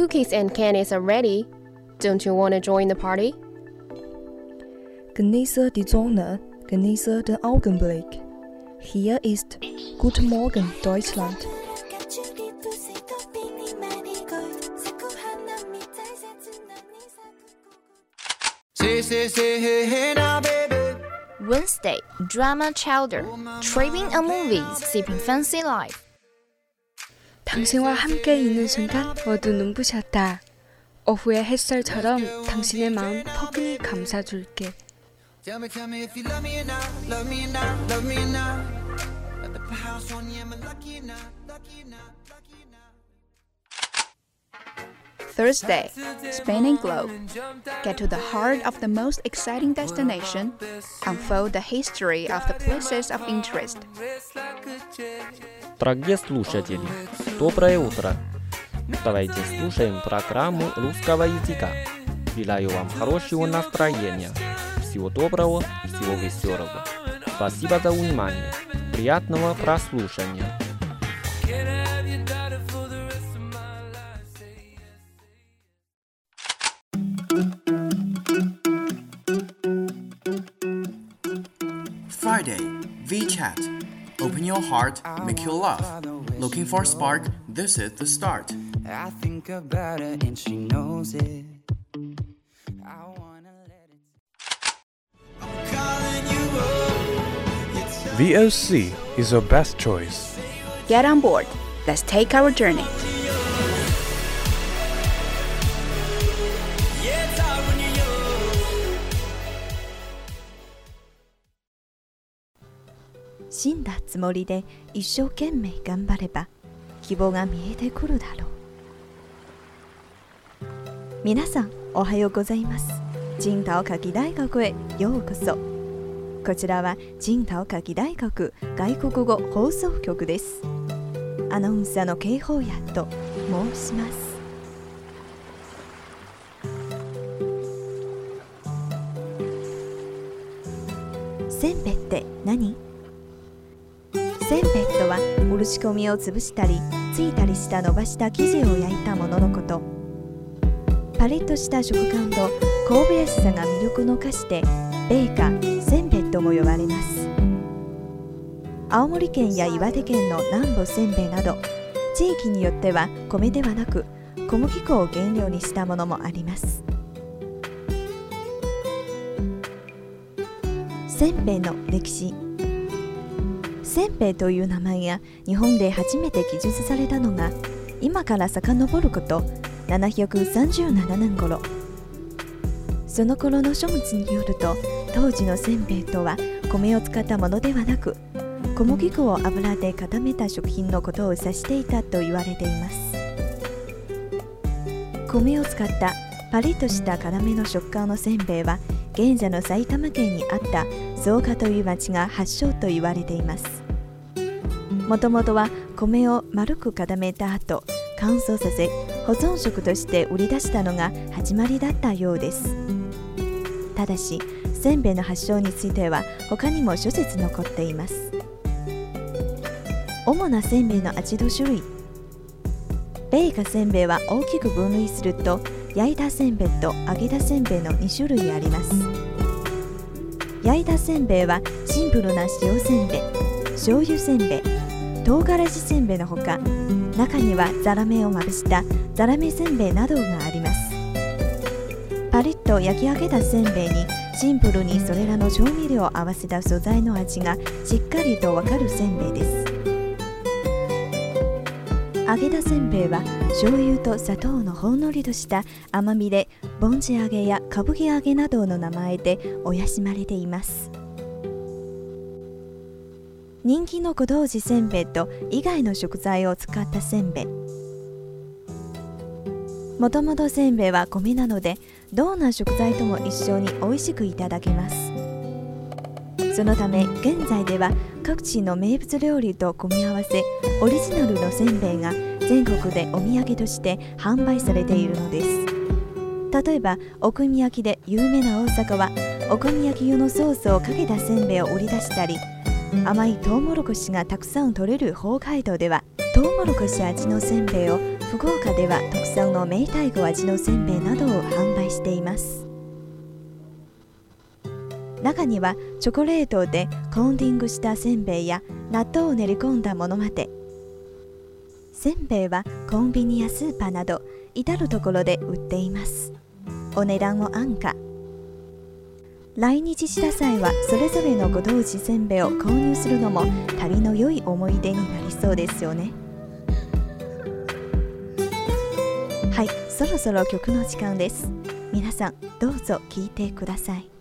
Cookies and candies are ready. Don't you want to join the party? Genieße die Sonne, genieße den Augenblick. Hier ist Guten Morgen Deutschland. Wednesday, drama chowder. Tripping on movies, sipping fancy life. 당신과 함께 있는 순간 모두 눈부셨다. 오후의 햇살처럼 당신의 마음 포근히 감싸줄게. Thursday, Spain and Globe. Get to the heart of the most exciting destination. Unfold the history of the places of interest. Дорогие слушатели, доброе утро! Давайте слушаем программу русского языка. Желаю вам хорошего настроения. Всего доброго всего веселого. Спасибо за внимание. Приятного прослушивания. Your heart, make you laugh. Looking for a spark? This is the start. I think about her and she knows it. I wanna let it. VOC is your best choice. Get on board. Let's take our journey.「死んだつもりで一生懸命頑張れば希望が見えてくるだろう」皆さんおはようございます。青島夏季大学へようこそ。こちらは青島夏季大学外国語放送局です。アナウンサーの警報屋と申します。は漆込みを潰したりついたりした伸ばした生地を焼いたもののこと。パリッとした食感と香ばしさが魅力の菓子で米菓せんべいとも呼ばれます。青森県や岩手県の南部せんべいなど地域によっては米ではなく小麦粉を原料にしたものもあります。せんべいの歴史。せんべいという名前が日本で初めて記述されたのが今から遡ること737年頃。その頃の書物によると当時のせんべいとは米を使ったものではなく小麦粉を油で固めた食品のことを指していたと言われています。米を使ったパリッとした辛めの食感のせんべいは現在の埼玉県にあった草加という町が発祥と言われています。もともとは米を丸く固めた後乾燥させ保存食として売り出したのが始まりだったようです。ただしせんべいの発祥については他にも諸説残っています。主なせんべいの味の種類。米菓せんべいは大きく分類すると焼いたせんべいと揚げたせんべいの2種類あります。焼いたせんべいはシンプルな塩せんべい醤油せんべい唐辛子せんべいのほか中にはザラメをまぶしたザラメせんべいなどがあります。パリッと焼き上げたせんべいにシンプルにそれらの調味料を合わせた素材の味がしっかりとわかるせんべいです。揚げたせんべいは醤油と砂糖のほんのりとした甘みでぼんじ揚げや歌舞伎揚げなどの名前で親しまれています。人気のご当地せんべいと以外の食材を使ったせんべい。もともとせんべいは米なのでどんな食材とも一緒に美味しくいただけます。そのため現在では各地の名物料理と組み合わせオリジナルのせんべいが全国でお土産として販売されているのです。例えばお好み焼きで有名な大阪はお好み焼き用のソースをかけたせんべいを売り出したり甘いトウモロコシがたくさん取れる北海道ではトウモロコシ味のせんべいを福岡では特産の明太子味のせんべいなどを販売しています。中にはチョコレートでコーンディングしたせんべいや納豆を練り込んだものまで。せんべいはコンビニやスーパーなど至る所で売っています。お値段も安価。来日した際はそれぞれのご当地せんべいを購入するのも旅の良い思い出になりそうですよね。はいそろそろ曲の時間です。皆さんどうぞ聴いてください。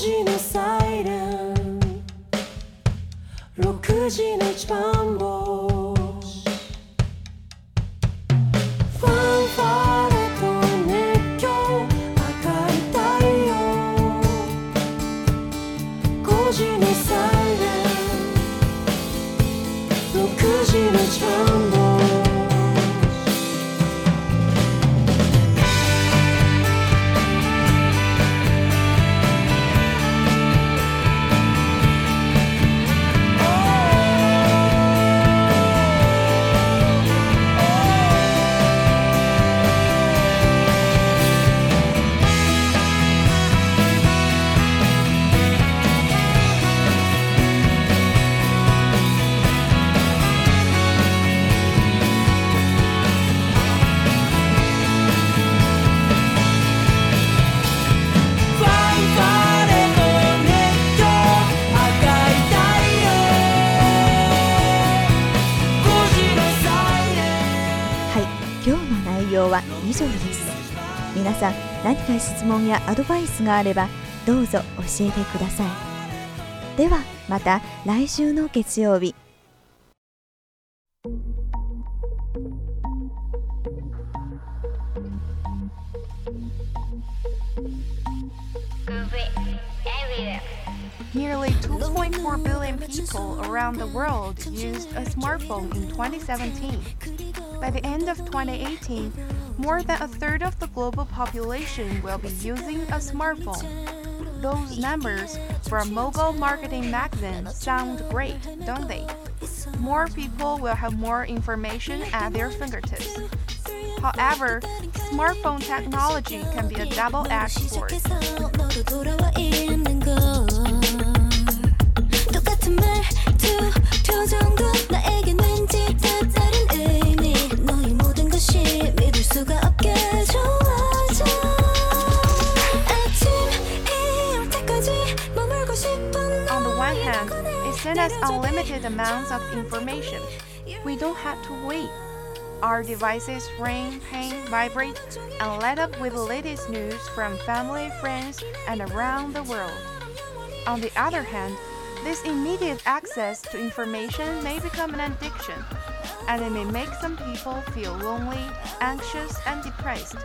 時のサイレン。6時の一番棒さん何か質問やアドバイスがあればどうぞ教えてくださいではまた来週の月曜日 Nearly 2.4 billion people around the world used a smartphone in 2017. By the end of 2018, more than a third of the global population will be using a smartphone. Those numbers from Mobile Marketing Magazine sound great, don't they? More people will have more information at their fingertips. However, smartphone technology can be a double-edged sword. Us unlimited amounts of information. We don't have to wait. Our devices ring, ping, vibrate, and light up with the latest news from family, friends, and around the world. On the other hand, this immediate access to information may become an addiction, and it may make some people feel lonely, anxious, and depressed.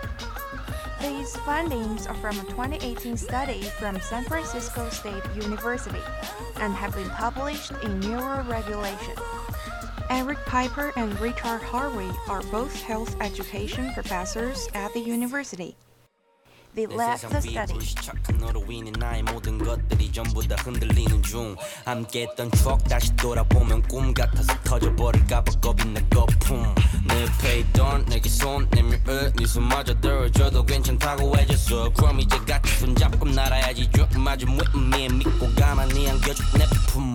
These findings are from a 2018 study from San Francisco State University and have been published in Neuroregulation. Eric Piper and Richard Harvey are both health education professors at the university. They led the study. 불시착한 너로 인해 나의 모든 것들이 전부 다 흔들리는 중. 함께했던 추억 다시 돌아보면 꿈 같아서 터져버릴까봐 겁이 나 거품. 내 옆에 있던 내게 손 내밀어 네 손마저 들어줘도 괜찮다고 해줬어. 그럼 이제 같이 손잡고 날아야지. You're 맞은 with me 믿고 가만히 안겨줄 내품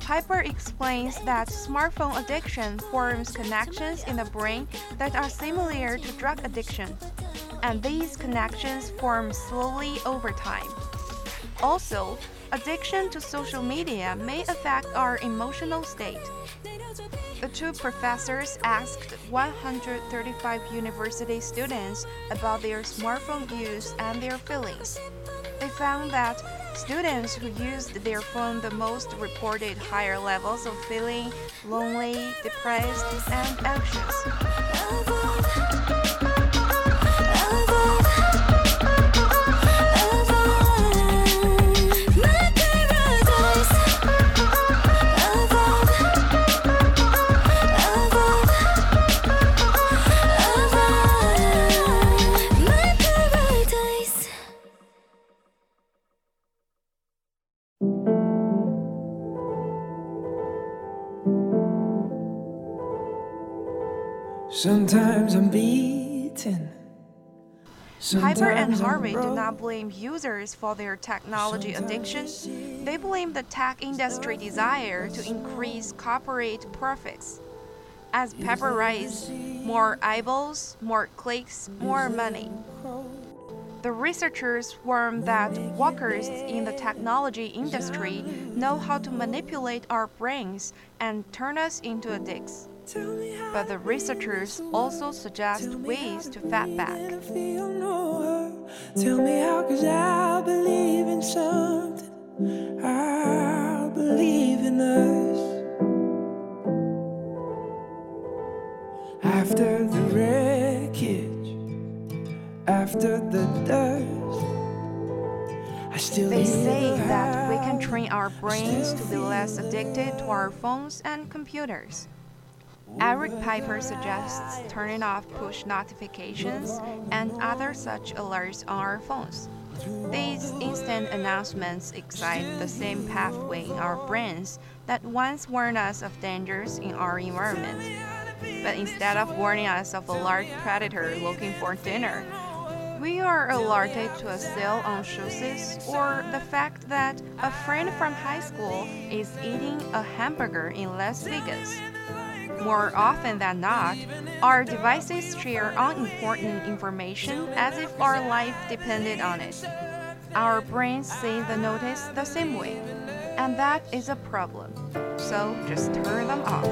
Piper explains that smartphone addiction forms connections in the brain that are similar to drug addiction, and these connections form slowly over time. Also, addiction to social media may affect our emotional state. The two professors asked 135 university students about their smartphone use and their feelings. They found that students who used their phone the most reported higher levels of feeling lonely, depressed, and anxious. Piper and Harvey do not blame users for their technology addiction. They blame the tech industry desire to increase corporate profits. As Peper writes, more eyeballs, more clicks, more money. The researchers warn that workers in the technology industry know how to manipulate our brains and turn us into addicts. But the researchers also suggest ways to fight back. Tell me how, cause I believe in something. I believe in us. After the wreckage, after the dust, I still They say that we can train our brains to be less addicted to our phones and computers. Eric Piper suggests turning off push notifications and other such alerts on our phones. These instant announcements excite the same pathway in our brains that once warned us of dangers in our environment. But instead of warning us of a large predator looking for dinner, we are alerted to a sale on shoes or the fact that a friend from high school is eating a hamburger in Las Vegas. More often than not, our devices share unimportant information as if our life depended on it. Our brains see the notice the same way, and that is a problem. So just turn them off.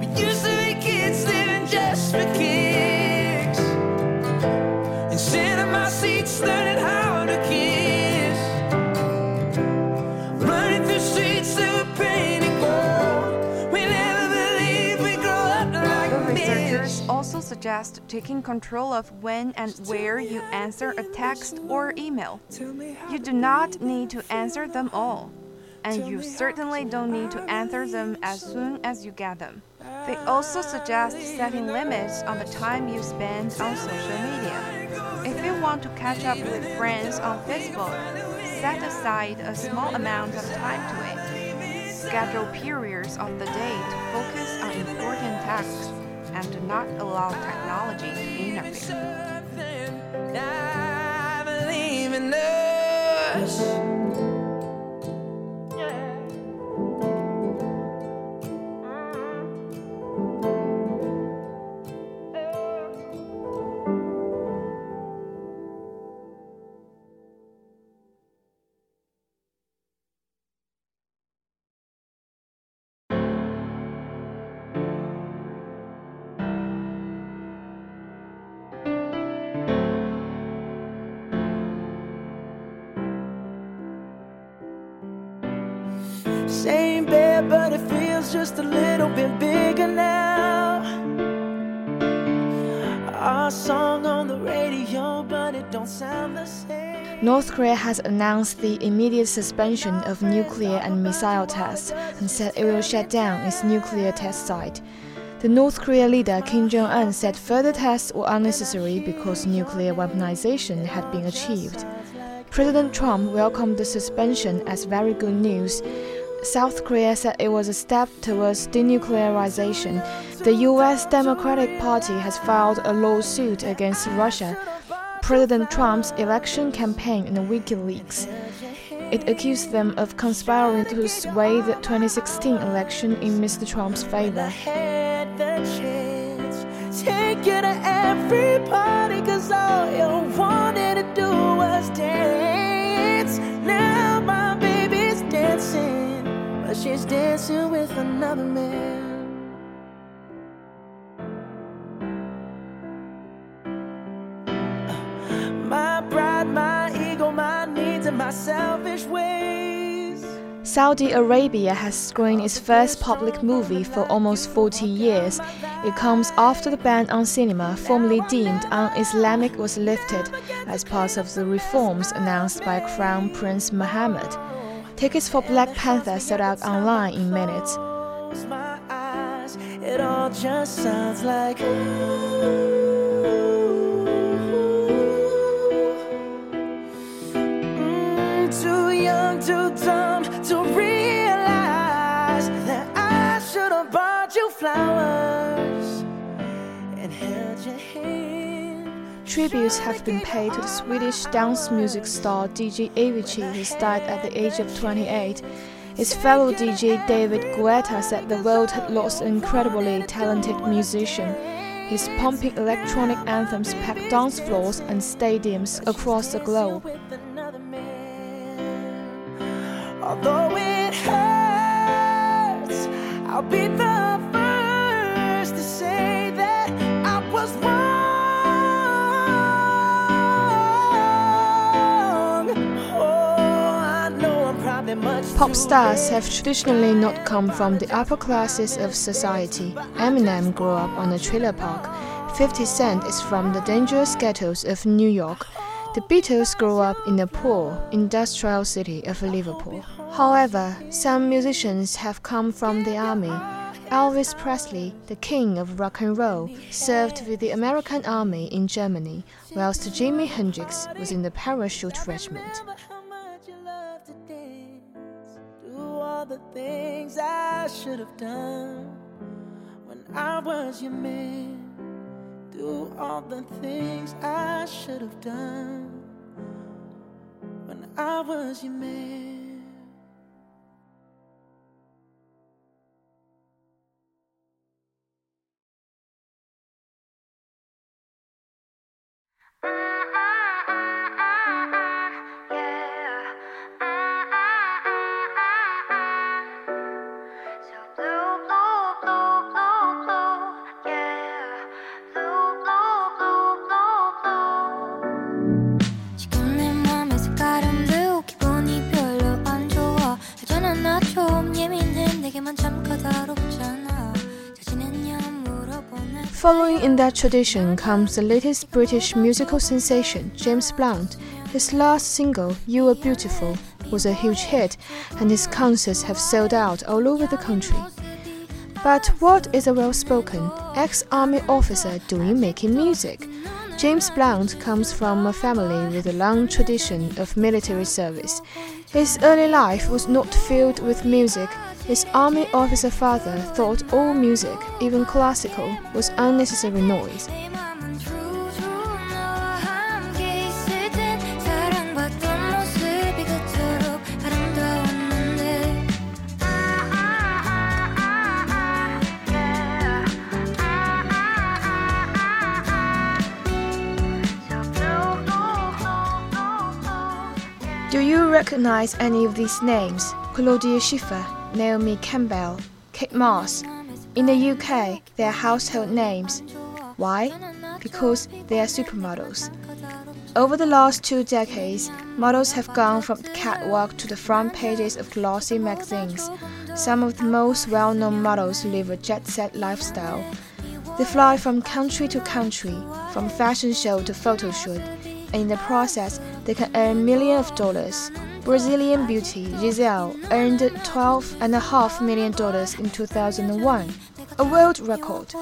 We used to be kids living just for kicks. In seats learning how to kiss. Suggest taking control of when and where you answer a text or email. You do not need to answer them all, and you certainly don't need to answer them as soon as you get them. They also suggest setting limits on the time you spend on social media. If you want to catch up with friends on Facebook, set aside a small amount of time to it. Schedule periods of the day to focus on important tasks and do not allow technology to interfere. Just a little bit bigger now. Our song on the radio, but it don't sound the same. North Korea has announced the immediate suspension of nuclear and missile tests and said it will shut down its nuclear test site. The North Korea leader Kim Jong un said further tests were unnecessary because nuclear weaponization had been achieved. President Trump welcomed the suspension as very good news. South Korea said it was a step towards denuclearization. The U.S. Democratic Party has filed a lawsuit against Russia, President Trump's election campaign, and WikiLeaks. It accused them of conspiring to sway the 2016 election in Mr. Trump's favor. Take to cause all you wanted to do was dance. She's dancing with another man. My pride, my ego, my needs, and my selfish ways. Saudi Arabia has screened its first public movie for almost 40 years. It comes after the ban on cinema, formerly deemed un-Islamic, was lifted as part of the reforms announced by Crown Prince Mohammed. Tickets for Black Panther sold out online in minutes. It all just sounds like Mm, too young, too dumb to realize that I should have bought you flowers and held your hand. Tributes have been paid to the Swedish dance music star DJ Avicii, who died at the age of 28. His fellow DJ David Guetta said the world had lost an incredibly talented musician. His pumping electronic anthems packed dance floors and stadiums across the globe. Although it hurts, I'll be the first to say that I was Pop stars have traditionally not come from the upper classes of society. Eminem grew up on a trailer park. 50 Cent is from the dangerous ghettos of New York. The Beatles grew up in the poor, industrial city of Liverpool. However, some musicians have come from the army. Elvis Presley, the king of rock and roll, served with the American army in Germany, whilst Jimi Hendrix was in the parachute regiment. The things I should have done when I was your man. Do all the things I should have done when I was your man. Following in that tradition comes the latest British musical sensation, James Blunt. His last single, You Are Beautiful, was a huge hit, and his concerts have sold out all over the country. But what is a well spoken ex army officer doing making music? James Blunt comes from a family with a long tradition of military service. His early life was not filled with music. His army officer father thought all music, even classical, was unnecessary noise. Do you recognize any of these names? Claudia Schiffer, Naomi Campbell, Kate Moss. In the UK, they are household names. Why? Because they are supermodels. Over the last two decades, models have gone from the catwalk to the front pages of glossy magazines. Some of the most well known models live a jet set lifestyle. They fly from country to country, from fashion show to photo shoot, and in the process, they can earn millions of dollars. Brazilian beauty Gisele earned $12.5 million in 2001, a world record.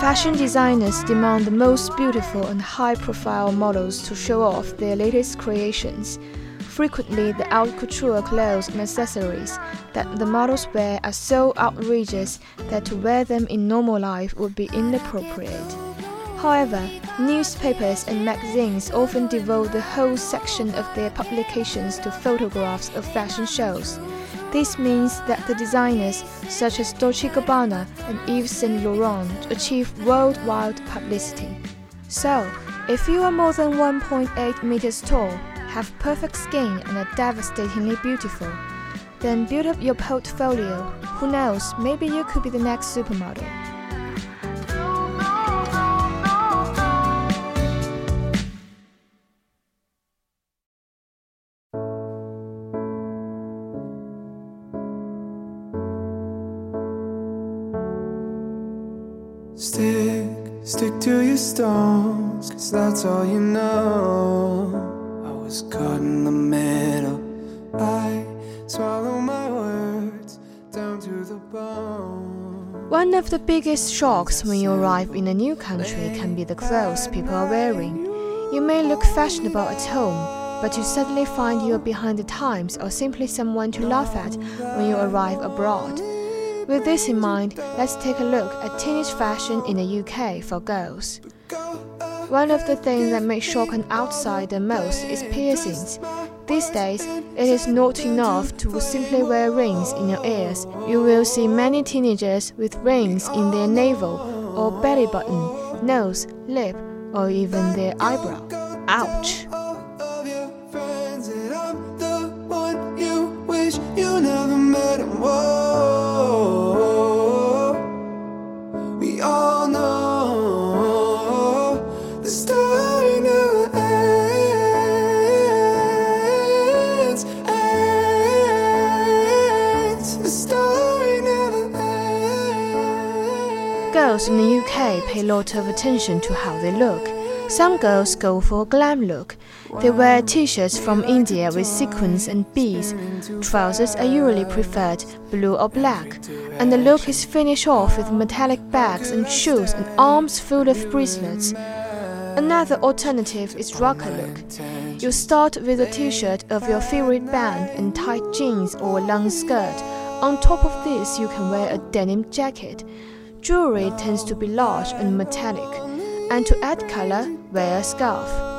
Fashion designers demand the most beautiful and high profile models to show off their latest creations. Frequently, the haute couture clothes and accessories that the models wear are so outrageous that to wear them in normal life would be inappropriate. However, newspapers and magazines often devote the whole section of their publications to photographs of fashion shows. This means that the designers, such as Dolce Gabbana and Yves Saint Laurent, achieve worldwide publicity. So, if you are more than 1.8 meters tall, have perfect skin, and are devastatingly beautiful, then build up your portfolio. Who knows, maybe you could be the next supermodel. Stick to your stones, cause that's all you know. I was caught in the middle. I swallow my words down to the bone. One of the biggest shocks when you arrive in a new country can be the clothes people are wearing. You may look fashionable at home, but you suddenly find you are behind the times or simply someone to laugh at when you arrive abroad. With this in mind, let's take a look at teenage fashion in the UK for girls. One of the things that may shock an outsider most is piercings. These days, it is not enough to simply wear rings in your ears. You will see many teenagers with rings in their navel or belly button, nose, lip, or even their eyebrow. Ouch! Girls in the UK pay a lot of attention to how they look. Some girls go for a glam look. They wear t-shirts from India with sequins and beads. Trousers are usually preferred, blue or black, and the look is finished off with metallic bags and shoes and arms full of bracelets. Another alternative is rocker look. You start with a t-shirt of your favorite band and tight jeans or a long skirt. On top of this, you can wear a denim jacket. Jewelry tends to be large and metallic, and to add color, wear a scarf.